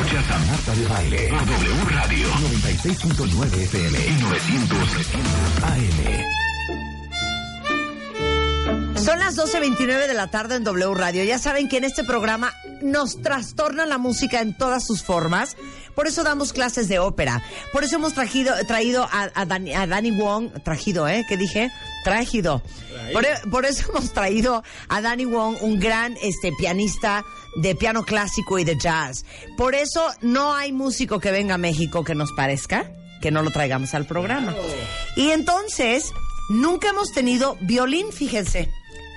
Escuchas a Marta de Baile por W Radio 96.9 FM y 900 AM. Son las 12.29 de la tarde en W Radio. Ya saben que en este programa nos trastorna la música en todas sus formas. Por eso damos clases de ópera. Por eso hemos trajido, traído a, a, Dani, a Danny Wong. Trajido, ¿eh? ¿Qué dije? Trajido. Por, por, eso hemos traído a Danny Wong, un gran este, pianista de piano clásico y de jazz. Por eso no hay músico que venga a México que nos parezca que no lo traigamos al programa. Y entonces, nunca hemos tenido violín, fíjense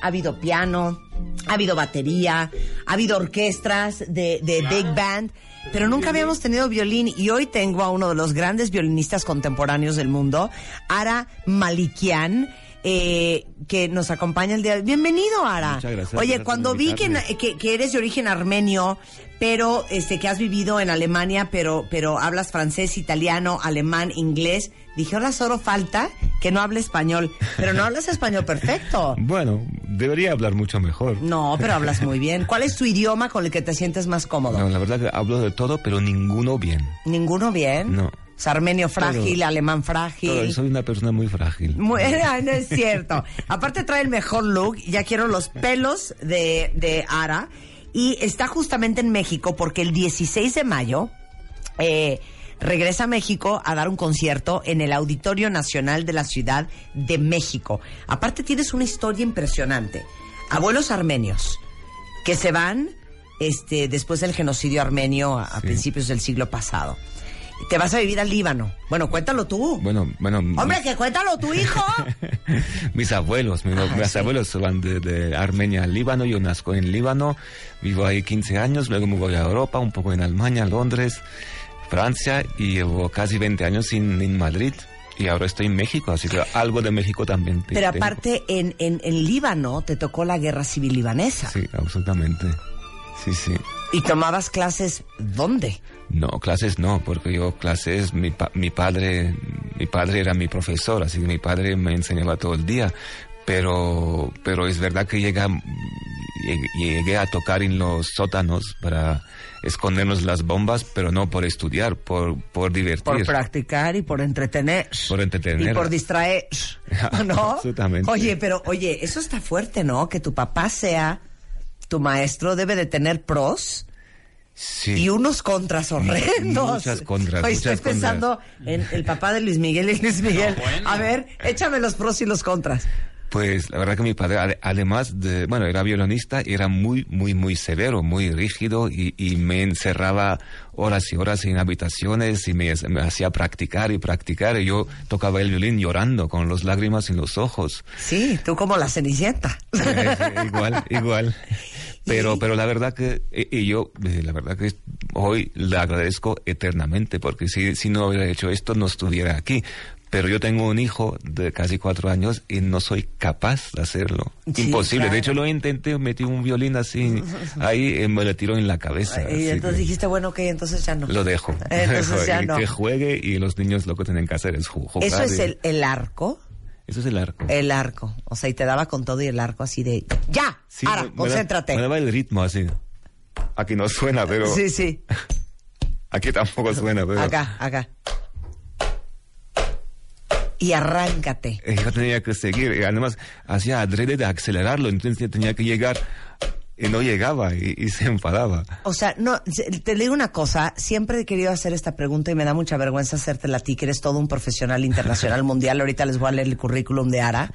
ha habido piano, ha habido batería, ha habido orquestas de, de claro. big band, pero nunca habíamos tenido violín y hoy tengo a uno de los grandes violinistas contemporáneos del mundo, Ara Malikian. Eh, que nos acompaña el día. Bienvenido, Ara. Muchas gracias. Oye, gracias cuando vi que, que, que, eres de origen armenio, pero este que has vivido en Alemania, pero pero hablas francés, italiano, alemán, inglés, dije, hola, solo falta que no hable español, pero no hablas español perfecto. Bueno, debería hablar mucho mejor. No, pero hablas muy bien. ¿Cuál es tu idioma con el que te sientes más cómodo? No, la verdad que hablo de todo, pero ninguno bien. ¿Ninguno bien? No. Armenio frágil, todo, alemán frágil. Todo, soy una persona muy frágil. Muy, no es cierto. Aparte trae el mejor look. Ya quiero los pelos de, de Ara. Y está justamente en México porque el 16 de mayo eh, regresa a México a dar un concierto en el Auditorio Nacional de la Ciudad de México. Aparte tienes una historia impresionante. Abuelos armenios que se van este, después del genocidio armenio a, principios del siglo pasado. Te vas a vivir al Líbano. Bueno, cuéntalo tú. Bueno, bueno. Hombre, que cuéntalo tu hijo. mis abuelos, mis, Ah, mis sí. abuelos van de, de, Armenia al Líbano. Yo nazco en Líbano, vivo ahí 15 años, luego me voy a Europa, un poco en Alemania, Londres, Francia y llevo casi 20 años en, en Madrid. Y ahora estoy en México, así que algo de México también. Te, Pero tengo. aparte, en, en, en Líbano te tocó la guerra civil libanesa. Sí, absolutamente. Sí, sí. ¿Y tomabas clases dónde? No, clases no, porque yo clases, mi, pa mi padre, mi padre era mi profesor, así que mi padre me enseñaba todo el día. Pero, pero es verdad que llega, llegué a tocar en los sótanos para escondernos las bombas, pero no por estudiar, por, por divertir. Por practicar y por entretener. Por entretener. Y por distraer, ¿no? Absolutamente. Oye, pero oye, eso está fuerte, ¿no? Que tu papá sea tu maestro debe de tener pros. Sí. Y unos contras horrendos. Muchas contras. Hoy muchas estoy pensando en el papá de Luis Miguel y Luis Miguel. No, bueno. A ver, échame los pros y los contras. Pues la verdad que mi padre, además de, bueno, era violonista, era muy, muy, muy severo, muy rígido y, y me encerraba horas y horas en habitaciones y me, me, hacía practicar y practicar. Y yo tocaba el violín llorando con las lágrimas en los ojos. Sí, tú como la cenicienta. igual, igual. Pero, pero la verdad que, y yo, la verdad que hoy le agradezco eternamente porque si, si no hubiera hecho esto no estuviera aquí pero yo tengo un hijo de casi cuatro años y no soy capaz de hacerlo. Sí, Imposible. claro. De hecho, lo intenté, metí un violín así, ahí eh, me lo tiró en la cabeza. Y entonces dijiste, bueno, ok, entonces ya no. Lo dejo. Entonces ya y no. Que juegue y los niños lo que tienen que hacer es jugar. ¿Eso es el, el, arco? Eso es el arco. El arco. O sea, y te daba con todo y el arco así de, ¡ya! Sí, ahora, me, me concéntrate. Da, me daba el ritmo así. Aquí no suena, pero... Sí, sí. Aquí tampoco suena, pero... Acá, acá y arráncate. Yo tenía que seguir, y además hacía adrede de acelerarlo, entonces tenía que llegar y no llegaba y, y, se enfadaba. O sea, no, te digo una cosa, siempre he querido hacer esta pregunta y me da mucha vergüenza hacértela a ti, que eres todo un profesional internacional mundial, ahorita les voy a leer el currículum de Ara,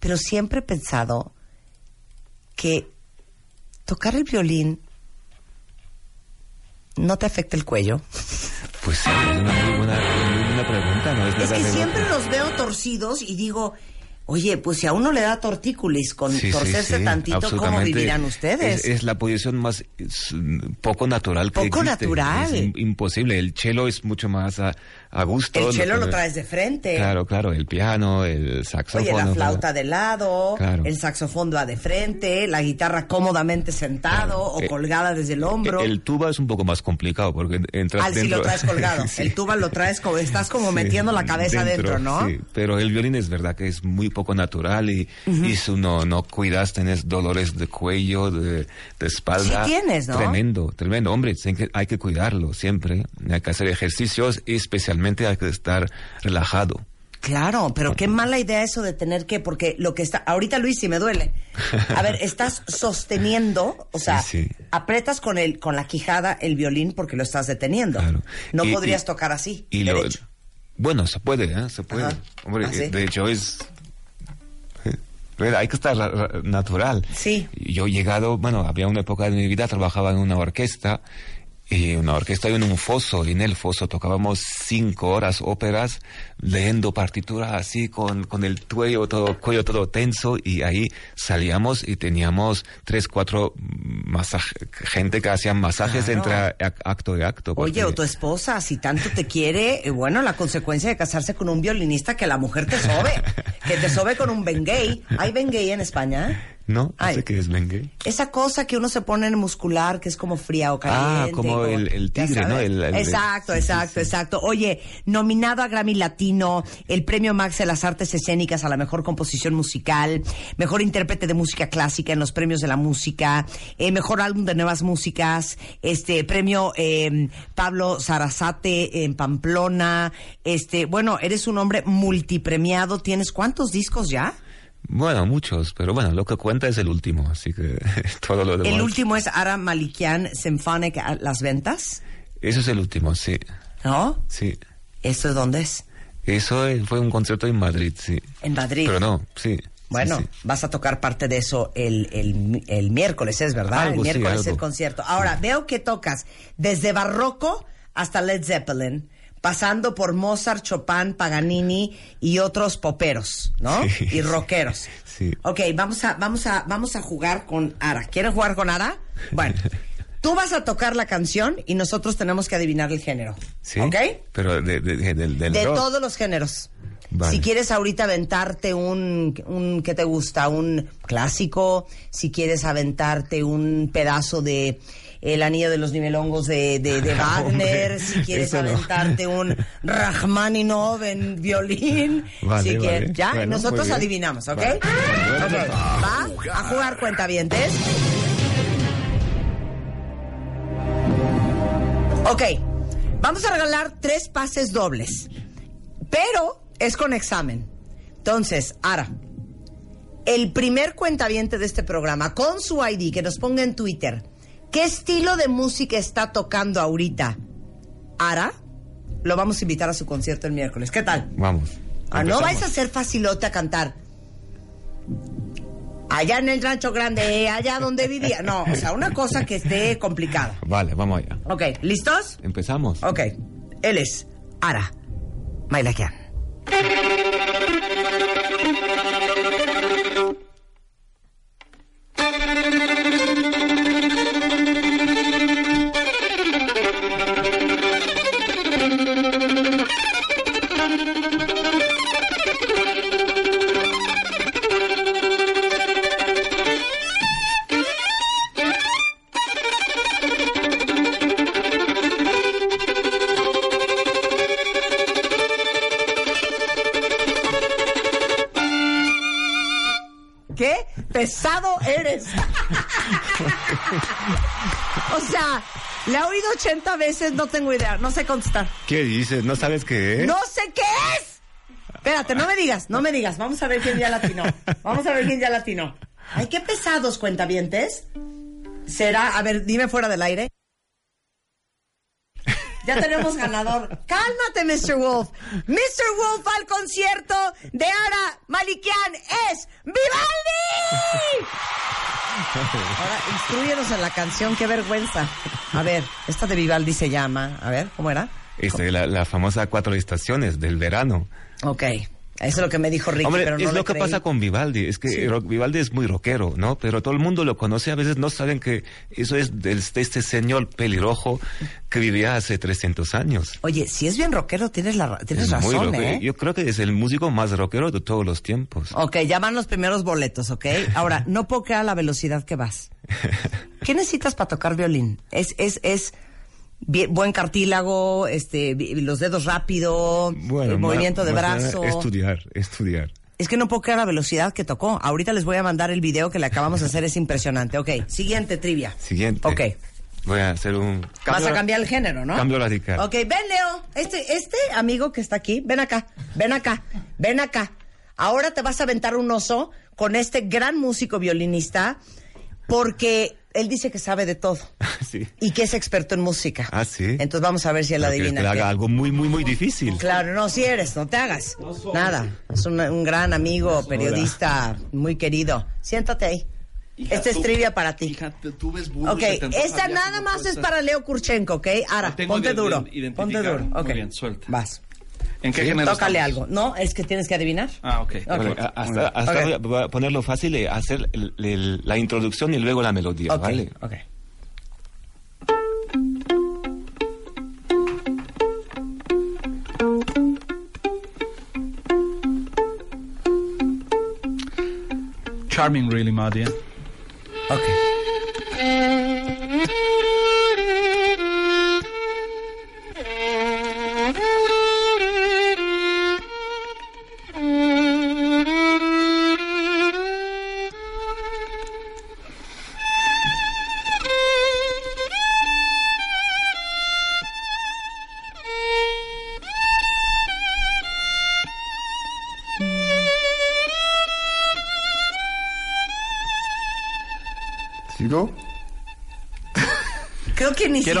pero siempre he pensado que tocar el violín no te afecta el cuello. Pues sí, es una muy buena, muy buena pregunta, ¿no? Es, es que siempre los veo torcidos y digo, oye, pues si a uno le da tortícolis con sí, torcerse sí, sí, tantito, ¿cómo vivirán ustedes? Es, es la posición más es, poco natural que Poco existe. natural. Es imposible. El cello es mucho más a, a gusto. El cello lo traes de frente. Claro, claro. El piano, el saxofón. Oye, la flauta de lado, claro. el saxofón va de frente, la guitarra cómodamente sentado claro. o eh, colgada desde el hombro. El, el, tuba es un poco más complicado porque entras ah, dentro. sí lo traes colgado. sí. El tuba lo traes como, estás como metiendo la cabeza dentro, dentro ¿no? Sí, pero el violín es verdad que es muy poco natural y, y si no, no cuidas, tienes dolores de cuello, de, de espalda. Sí tienes, ¿no? Tremendo, tremendo. Hombre, hay que, cuidarlo siempre. Hay que hacer ejercicios y hay que estar relajado. Claro, pero qué mala idea eso de tener que, porque lo que está, ahorita Luis, si me duele. A ver, estás sosteniendo, o sea, Sí, sí. apretas con el, con la quijada el violín porque lo estás deteniendo. Claro. No Y- podrías y- tocar así, Y lo, bueno, se puede, ¿eh? Se puede. Ajá. Hombre, ¿Ah, sí? de hecho es... Hay que estar ra- ra- natural. Sí. Yo he llegado, bueno, había una época de mi vida, trabajaba en una orquesta, y una orquesta en un foso, y en el foso tocábamos cinco horas óperas, leyendo partituras así, con, con el cuello todo, cuello todo tenso, y ahí salíamos y teníamos tres, cuatro masaje, gente que hacían masajes Claro. entre ac- acto y acto. Oye, o tu esposa, si tanto te quiere, eh, bueno, la consecuencia de casarse con un violinista que la mujer te sobe, que te sobe con un bengay. ¿Hay bengay en España? No, Ay. es Bengue. Esa cosa que uno se pone en muscular, que es como fría o caliente. Ah, como el- tigre, ¿no? sabes. El- el- exacto, sí, exacto, sí. exacto. Oye, nominado a Grammy Latino, el premio Max de las Artes Escénicas a la mejor composición musical, mejor intérprete de música clásica en los premios de la música, eh, mejor álbum de nuevas músicas, este premio eh, Pablo Sarasate en Pamplona, este, bueno, eres un hombre multipremiado, ¿tienes cuántos discos ya? Bueno, muchos, pero bueno, lo que cuenta es el último, así que todo lo demás. El último es Ara Malikian Symphonic las ventas, Eso es el último, sí, ¿no? sí. ¿Esto es dónde es? Eso fue un concierto en Madrid, sí. En Madrid. Pero no, sí. sí, Bueno, sí. vas a tocar parte de eso el, el, el miércoles, ¿es verdad? Algo, el sí, miércoles algo. el concierto. Ahora, veo que tocas desde barroco hasta Led Zeppelin, pasando por Mozart, Chopin, Paganini y otros poperos, ¿no? Sí. Y rockeros. Sí. Ok, vamos a, vamos a, vamos a jugar con Ara. ¿Quieren jugar con Ara? Bueno, tú vas a tocar la canción y nosotros tenemos que adivinar el género. Sí. ¿Ok? Pero de, de- de- del, del De rock. todos los géneros. Vale. Si quieres ahorita aventarte un, un, ¿qué te gusta? Un clásico, si quieres aventarte un pedazo de El Anillo de los Nivelongos de, de, de Wagner, Hombre, si quieres no. aventarte un Rachmaninov en violín, Vale, si quieres, vale. ya, Bueno, nosotros adivinamos, ¿ok? Vale. Ok, va a jugar cuentavientes. Ok, vamos a regalar tres pases dobles, pero es con examen. Entonces, Ara, el primer cuentaviente de este programa, con su ID, que nos ponga en Twitter, ¿qué estilo de música está tocando ahorita? Ara, lo vamos a invitar a su concierto el miércoles. ¿Qué tal? Vamos. Ah, no vais a ser facilote a cantar. Allá en el rancho grande, allá donde vivía. No, o sea, una cosa que esté complicada. Vale, vamos allá. Ok, ¿listos? Empezamos. Ok, él es Ara Mailakian. 80 veces, no tengo idea, no sé contestar. ¿Qué dices? ¿No sabes qué es? ¡No sé qué es! Espérate, no me digas, no me digas. Vamos a ver quién ya latino. Vamos a ver quién ya latino. Ay, qué pesados cuentavientes. ¿Será? A ver, dime fuera del aire. Ya tenemos ganador. Cálmate, Mr. Wolf. Mr. Wolf al concierto de Ara Malikian es Vivaldi. Ahora, instruyenos en la canción, qué vergüenza. A ver, esta de Vivaldi se llama, a ver, ¿cómo era? Este, la, la famosa cuatro estaciones del verano. Ok, eso es lo que me dijo Ricky, Hombre, pero no es lo que creí. pasa con Vivaldi. Es que Vivaldi es muy rockero, ¿no? Pero todo el mundo lo conoce. A veces no saben que eso es de este señor pelirrojo que vivía hace 300 años. Oye, si es bien rockero, tienes, la, tienes Es razón. ¿eh? Yo creo que es el músico más rockero de todos los tiempos. Ok, ya van los primeros boletos, ¿ok? Ahora, no puedo creer a la velocidad que vas. ¿Qué necesitas para tocar violín? Es, es, es bien- buen cartílago, este, los dedos rápido, el movimiento de brazo. Estudiar, estudiar. Es que no puedo creer la velocidad que tocó. Ahorita les voy a mandar el video que le acabamos de hacer, es impresionante. Ok, siguiente trivia. Siguiente. Ok. Voy a hacer un... Vas a cambiar el género, ¿no? Cambio radical. Ok, ven Leo. Este, este amigo que está aquí, ven acá, ven acá, ven acá. Ahora te vas a aventar un oso con este gran músico violinista porque él dice que sabe de todo sí. y que es experto en música. Ah, sí. Entonces vamos a ver si él Pero que adivina. le haga algo muy, muy, muy difícil. Claro, no, si eres, no te hagas. Nada. Es un, un gran amigo, periodista, muy querido. Siéntate ahí. Esta es trivia para ti. Hija, tú- ves Ok, esta nada más es para Leo Kurchenko, ¿ok? Ahora, ponte duro. Ponte duro. Muy Ok. bien, suelta. Vas. ¿En qué género Tócale estamos? algo. No, es que tienes que adivinar. Ah, ok. Vale, a- hasta hasta Ok. voy, a, ponerlo fácil y hacer el- el- la introducción y luego la melodía, Ok, ¿vale? ok. Charming, really, my dear. Ok.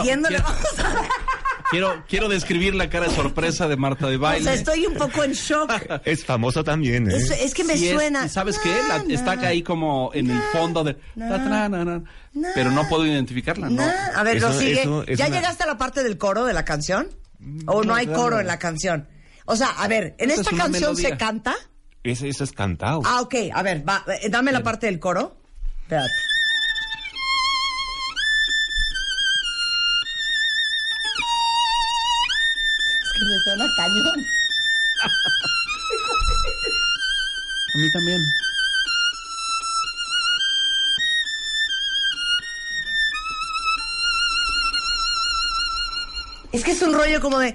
Quiero- quiero- vamos a Quiero, quiero describir la cara de sorpresa de Marta de O Baile. sea, estoy un poco en shock. Es famoso también, ¿eh? Es, es que me Sí suena. ¿y ¿Sabes qué? Na, La- está ahí como en el fondo de... pero no puedo identificarla, ¿no? A ver, lo sigue. eso ¿Ya una- llegaste a la parte del coro de la canción? ¿O no hay coro en la canción? O sea, a ver, ¿en Esta esta es una canción se canta? Eso es cantado. Ah, ok. A ver, va, eh, dame la parte del coro. Espérate. Suena cañón. A mí también. Es que es un rollo como de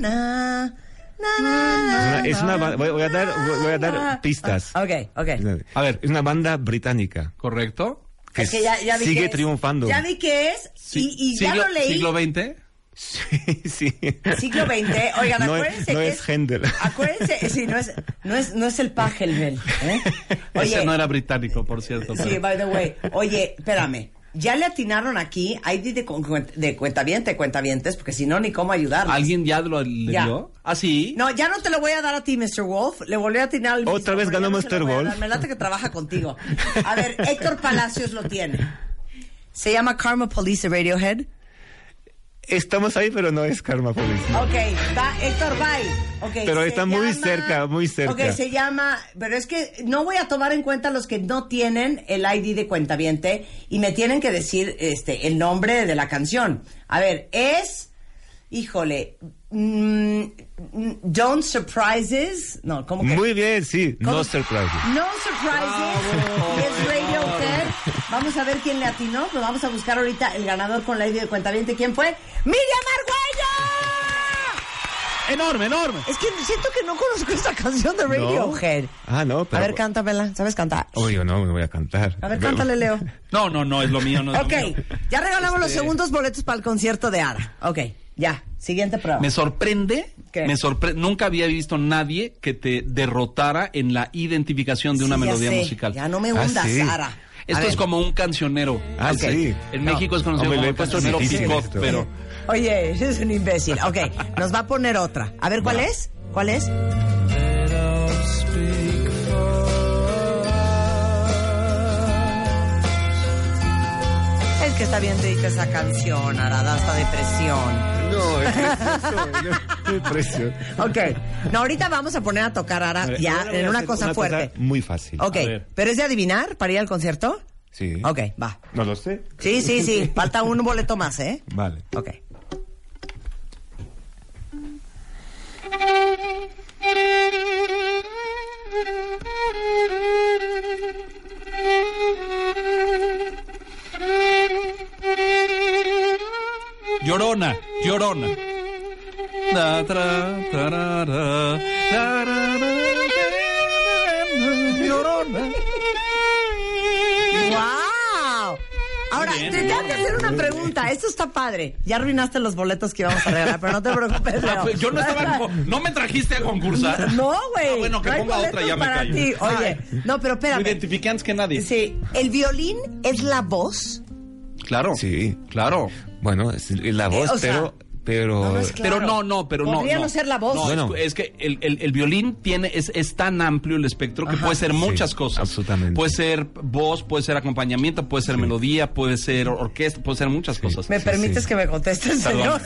na na na na. Es una- es voy- voy a dar- voy a dar na. pistas. Ah, Ok, ok. A ver. Es una banda británica ¿Correcto? que Es que ya, ya vi sigue que es. triunfando. Ya vi que es y, y ya lo leí. ¿Siglo XX? Sí, sí. Siglo XX. Oigan, No es- acuérdense no que es Händel. Acuérdense, sí, no es, no es, no es el Pachelbel. ¿eh? Ese no era británico, por cierto. Sí, pero- by the way. Oye, espérame. Ya le atinaron aquí, hay de, de, de cuentaviente, cuentavientes, porque si no, ni cómo ayudarles. ¿Alguien ya lo le Ya. dio? ¿Ah, sí? No, ya no te lo voy a dar a ti, Mr. Wolf. Le volví a atinar al mismo, Otra vez ganó no Mr. Wolf. Me late que trabaja contigo. A ver, Héctor Palacios lo tiene. Se llama Karma Police de Radiohead. Estamos ahí, pero no es Karma Police. Ok, va, Héctor, bye. Okay, Pero está muy cerca, muy cerca. Ok, se llama, pero es que no voy a tomar en cuenta los que no tienen el ID de cuentaviente y me tienen que decir este el nombre de la canción. A ver, es, híjole, mm, mm, Don't Surprises, no, ¿cómo que? Muy bien, sí. ¿Cómo? No surprises. No Surprises, es Radiohead. Vamos a ver quién le atinó, pero vamos a buscar ahorita el ganador con la ID de cuentaviente. ¿Quién fue? ¡Miriam Argüello! Enorme, enorme. Es que siento que no conozco esta canción de Radiohead. Ah, no, pero... A ver, cántamela. ¿Sabes cantar? Oye, no, me voy a cantar. A ver, cántale, Leo. No, no, no, es lo mío. No es lo Ok, mío. ya regalamos los Este- segundos boletos para el concierto de Ara. Ok, ya. Siguiente prueba. Me sorprende, ¿Qué? me sorprende, nunca había visto nadie que te derrotara en la identificación de una Sí, melodía sé. musical. Ya no me Ah, hundas, sí. Ara. Esto es como un cancionero. Ah, sí. En No. México es conocido Hombre, como puesto cancionero esto. pero Oye, es un imbécil. Ok, nos va a poner otra. A ver, ¿cuál es? ¿Cuál es? El que está bien dedica esa canción, Ara, da hasta depresión. No, es precioso. es precioso. Ok, no, ahorita vamos a poner a tocar Ara A ver, ya ahora voy en una cosa fuerte. muy fácil. Ok, pero es de adivinar para ir al concierto. Sí. Ok, va. No lo sé. Sí, sí, sí. Falta un boleto más, ¿eh? Vale. Ok. Llorona, llorona. Llorona. ¡Wow! Ahora, bien, te tengo que hacer una pregunta. Esto está padre. Ya arruinaste los boletos que íbamos a regalar, pero no te preocupes, Ah, Leo. pues, Yo no estaba. co- No me trajiste a concursar. No, güey. Ah, bueno, que No ponga otra, ya me para callo. ti. Oye, no, pero Me espérame. identifiqué antes que nadie. Sí, el violín es la voz. Claro. Sí. Claro. Bueno, es la voz, Eh, o sea, pero... pero no, no Pero no, no, pero no. Podría no ser la voz. No, Bueno. es, es que el, el- el violín tiene es, es tan amplio el espectro que puede ser muchas cosas. absolutamente. Puede ser voz, puede ser acompañamiento, puede ser melodía, puede ser orquesta, puede ser muchas cosas. ¿Me Sí, permites sí. que me conteste, señor?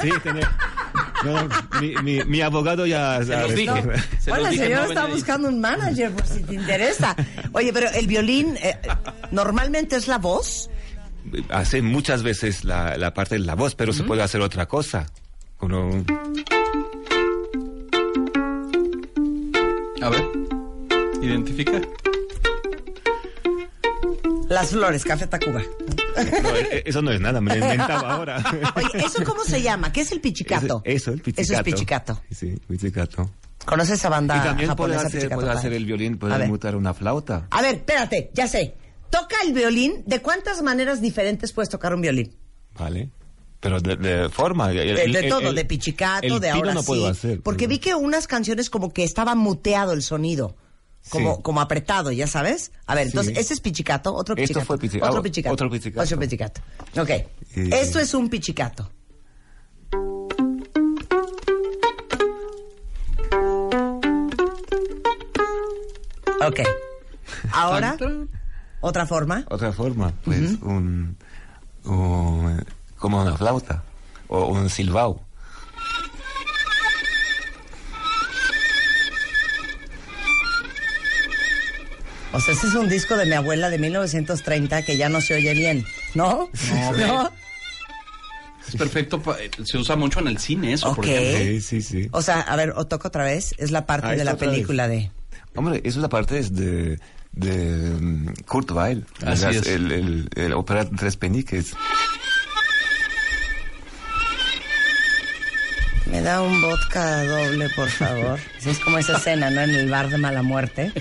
No, mi, mi, mi abogado ya... Se los dije. Se bueno, los el señor no está buscando un manager por si te interesa. Oye, pero el violín eh, normalmente es la voz. Hace muchas veces la, la parte de la voz, pero se puede hacer otra cosa. Uno, A ver. Identifica. Las flores, Café Tacuba. no, e- eso no es nada, me lo inventaba ahora. Oye, ¿eso cómo se llama? ¿Qué es el pichicato? Eso, eso, el pizzicato. Eso es pichicato. Sí, pizzicato. ¿Conoces esa banda y también puede hacer, pichicato? puede hacer el violín, puede mutar una flauta. A ver, espérate, ya sé. Toca el violín. ¿De cuántas maneras diferentes puedes tocar un violín? ¿Vale? Pero de, de forma. el- De, el- de el- todo, el- de pichicato, de ahora no sí. puedo hacer. Porque vi que unas canciones como que estaba muteado el sonido. Como, Sí. como apretado, ¿ya sabes? A ver, Sí. entonces, ese es pichicato, otro Esto pichicato. fue pichi- Otro pichicato. otro pichicato. Otro pichicato. Ok. Y- Esto es un pichicato. Ok. Ahora, otra forma. Otra forma, pues un, un- como una flauta o un silbao. O sea, ese es un disco de mi abuela de 1930 que ya no se oye bien, ¿no? No, Es perfecto. pa- Se usa mucho en el cine eso, por Ok. ejemplo. Sí, sí, sí. O sea, a ver, o toco otra vez. Es la parte Ah, de la película de... Hombre, eso es la parte de, de mm, Kurt Weill. Así Las- es. El, el, el ópera Tres Peniques. Me da un vodka doble, por favor. Es como esa escena, ¿no? En el bar de mala muerte.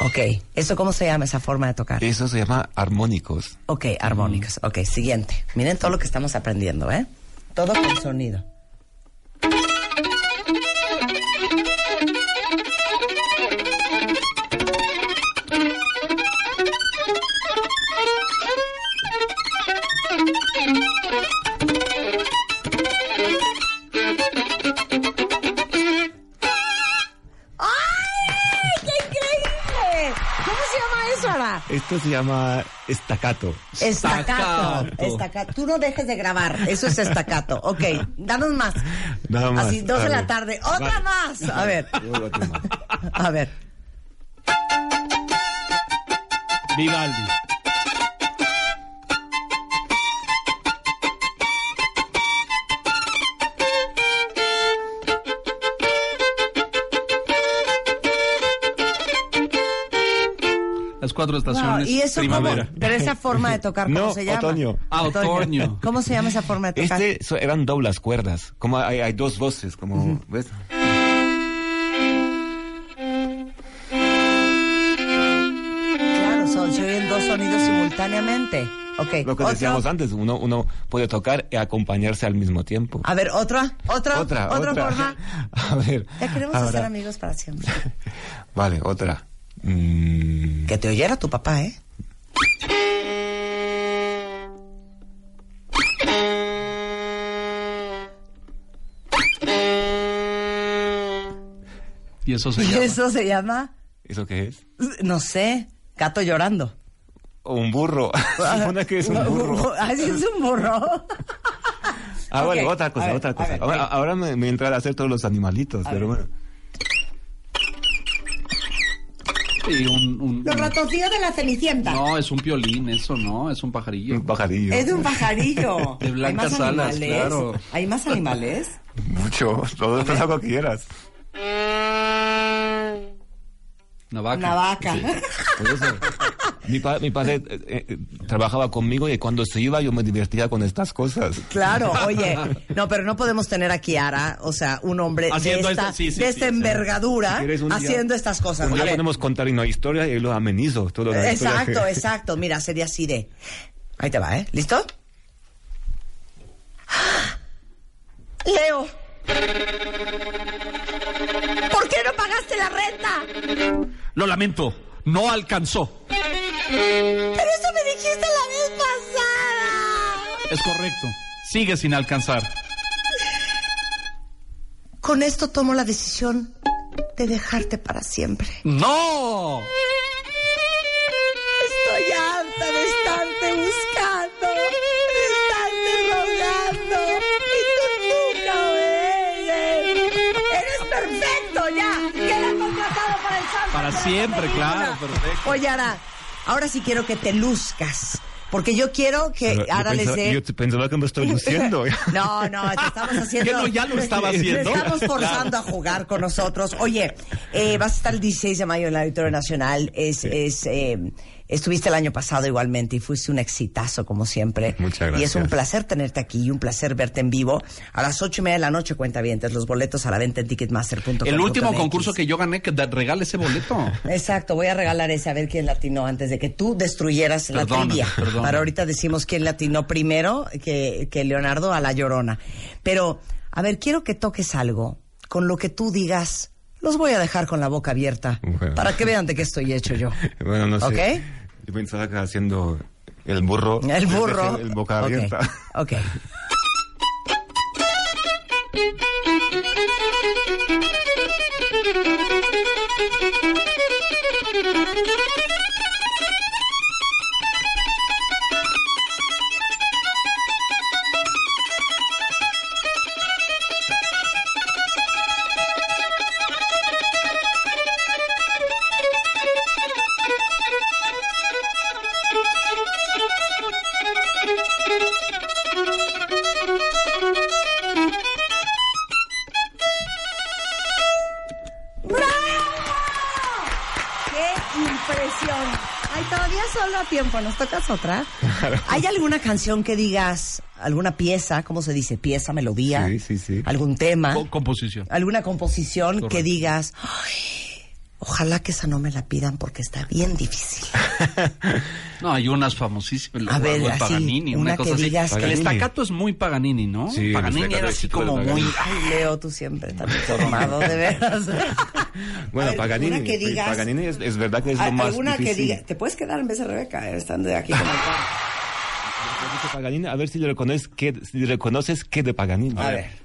Ok, ¿eso cómo se llama esa forma de tocar? Eso se llama armónicos. Ok, armónicas. Ok, siguiente. Miren todo lo que estamos aprendiendo, ¿eh? Todo con sonido. Esto se llama estacato. Estacato. Estacato. Tú no dejes de grabar. Eso es estacato. Ok, danos más. Nada más. Así, dos de la tarde. ¡Otra más! A ver. A ver. Vivaldi. Cuatro No, estaciones. y eso primavera. cómo, pero esa forma de tocar, ¿cómo No, se llama? otoño. Ah, otoño. ¿Cómo se llama esa forma de tocar? Este so- eran doblas cuerdas. Como hay, hay dos voces, como, ¿ves? Claro, son, se oyen dos sonidos simultáneamente. Ok, Lo que otro. decíamos antes, uno, uno puede tocar y acompañarse al mismo tiempo. A ver, otra, otra, otra, otra, otra. forma. A ver. Ya queremos ahora- ser amigos para siempre. Vale, otra. Mm, Que te oyera tu papá, ¿eh? Y eso se Y llama. eso se llama, ¿Eso qué es? no sé, gato llorando. O un burro. Supone que es un burro. Así es un burro. Ah, bueno, otra cosa, otra cosa. ver, ahora me, me entra a hacer todos los animalitos, A pero ver. bueno. Sí, un- un- Los ratoncillos de la Cenicienta. no, es un piolín, eso no, es un pajarillo. Un pajarillo. Es de un pajarillo. De blancas ¿Hay más alas, claro. ¿Hay más animales? Mucho, todo lo que quieras. Una vaca. Una vaca. Eso. Mi, pa- mi padre eh, eh, trabajaba conmigo y cuando se iba yo me divertía con estas cosas. Claro, oye, no, pero no podemos tener aquí a Ara, o sea, un hombre Haciendo de esta, esto, sí, sí, de esta sí. envergadura Si día- haciendo estas cosas. Un día A ver, podemos contar una historia y lo amenizo. Todo la exacto, que- exacto. Mira, sería así de. Ahí te va, ¿eh? ¿Listo? Leo. ¿Por qué no pagaste la renta? Lo lamento, no alcanzó. Pero eso me dijiste la vez pasada. Es correcto. Sigue sin alcanzar. Con esto tomo la decisión de dejarte para siempre. ¡No! Estoy harta de estarte buscando, de estarte rogando, y tú nunca obedeces. ¡Eres perfecto ya! ¡Queda contratado para el Santo! Para siempre, claro, perfecto. Oye, Ara, ahora sí quiero que te luzcas. Porque yo quiero que Pero Ara les dé... Yo pensaba que me estoy luciendo. No, no, te estamos haciendo. ¿Qué no? Ya lo estaba te haciendo. estamos forzando a jugar con nosotros. Oye, eh, vas a estar el 16 de mayo en el Auditorio Nacional. Es, es, eh, estuviste el año pasado igualmente y fuiste un exitazo, como siempre. Muchas Y es un gracias. placer tenerte aquí y un placer verte en vivo. A las ocho y media de la noche, cuenta bien, los boletos a la venta en ticketmaster.com. El último concurso que yo gané, que regale ese boleto. Exacto, voy a regalar ese a ver quién latinó antes de que tú destruyeras la trivia. perdóname. Para ahorita decimos quién latinó primero que, que Leonardo a la llorona. Pero, a ver, quiero que toques algo con lo que tú digas. Los voy a dejar con la boca abierta Bueno. para que vean de qué estoy hecho yo. Bueno, no sé. ¿Ok? Yo pensaba que haciendo el burro. El burro. El boca Ok, abierta. Ok. ¿nos tocas otra? ¿Hay alguna canción que digas, alguna pieza, cómo se dice? Pieza, melodía, Sí, sí, sí. algún tema, Co- composición. alguna composición que digas, "Ay, ojalá que esa no me la pidan porque está bien difícil. No, hay unas famosísimas. A ver, así, Paganini, una una, cosa que así. digas El que- estacato es muy Paganini, ¿no? Sí, el Paganini era así como muy... Ay, Leo, tú siempre tan informado, de veras. Bueno, ver, Paganini. que digas- Paganini es, es verdad que es lo más alguna que difícil. diga, te puedes quedar en vez de Rebeca, eh, estando de aquí como el Paganini, a ver si le reconoces qué, si reconoces qué de Paganini. A ver.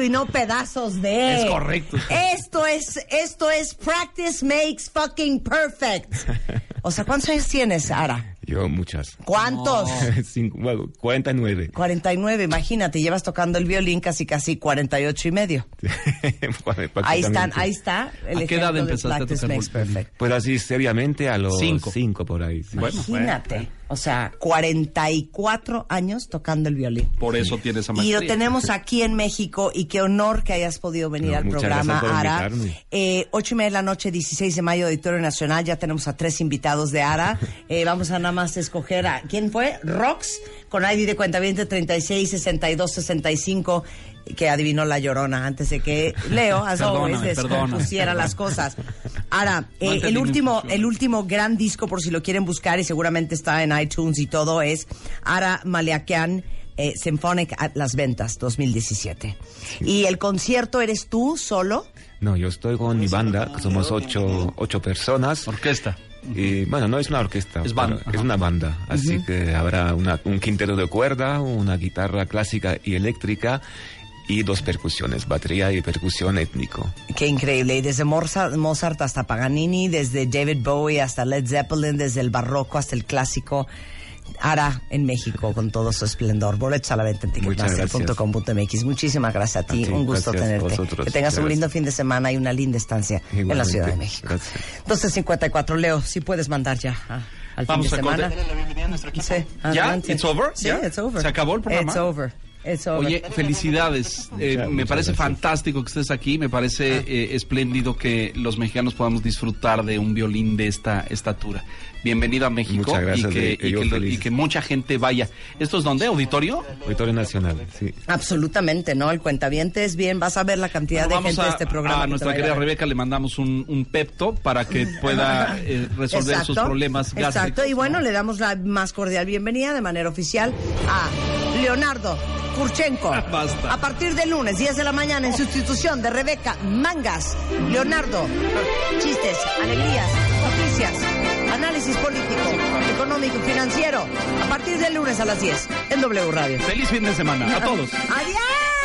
Y no pedazos de. Es correcto. Esto es, esto es practice makes fucking perfect. O sea, ¿cuántos años tienes, Ara? Yo muchas. ¿Cuántos? Cinco, bueno, 49. 49, imagínate, llevas tocando el violín casi casi 48 y medio. Ahí están, ahí está el ¿A qué edad empezaste a practice tocar makes violín? perfect. Pues así seriamente a los Cinco. cinco, por ahí. sí. Bueno, Imagínate, o sea, 44 años tocando el violín. Por eso tienes esa Y maestría. lo tenemos aquí en México y qué honor que hayas podido venir No, al programa, Ara. Eh, ocho y media de la noche, 16 de mayo, Auditorio Nacional. Ya tenemos a tres invitados de Ara. Eh, vamos a nada más escoger a... ¿Quién fue? Rox, con ID de cuenta 36 62 65 que adivinó la llorona antes de que Leo, as always, descompusiera perdóname. las cosas. Ahora, eh, el último, el último gran disco, por si lo quieren buscar, y seguramente está en iTunes y todo, es Ara Maleakian eh, Symphonic at Las Ventas 2017. ¿Y el concierto eres tú solo? No, yo estoy con mi banda, que somos ocho, ocho personas. Orquesta. Y bueno, no es una orquesta, Es banda, es una banda. Así que habrá una- un quinteto de cuerda, una guitarra clásica y eléctrica y dos percusiones, batería y percusión étnico. Qué increíble. Y desde Mozart, hasta Paganini, desde David Bowie hasta Led Zeppelin, desde el barroco hasta el clásico. Hará en México con todo su esplendor. Boletos a la venta en ticketmaster.com.mx. Muchísimas gracias a ti. A ti, un gusto tenerte. vosotros. Que tengas un lindo fin de semana y una linda estancia en la. Ciudad de México. Gracias. 12.54. Leo, si puedes mandar ya al Vamos fin a de semana. la bienvenida a nuestro equipo. Sí, ¿Ya? ¿It's over? Sí, ¿Ya? it's over. ¿Se acabó el programa? It's over. Oye, felicidades. Eh, Muchas- me muchas parece gracias. fantástico que estés aquí. Me parece Ah. eh, espléndido que los mexicanos podamos disfrutar de un violín de esta estatura. Bienvenido a México Muchas gracias, y, que, de- y yo que y mucha gente vaya. ¿Esto es dónde? ¿Auditorio? Auditorio Nacional, sí. Absolutamente, ¿no? El cuentaviente es bien, vas a ver la cantidad Bueno, de gente de este programa. a nuestra querida a. Rebeca le mandamos un, un pepto para que pueda eh, resolver sus problemas gástricos. Exacto, y bueno, le damos la más cordial bienvenida de manera oficial a Leonardo Kurchenko. Basta. A partir del lunes, 10 de la mañana, en sustitución de Rebeca Mangas. Leonardo, chistes, alegrías, noticias, análisis político, económico y financiero. A partir del lunes a las 10 en W Radio. Feliz fin de semana a todos. ¡Adiós!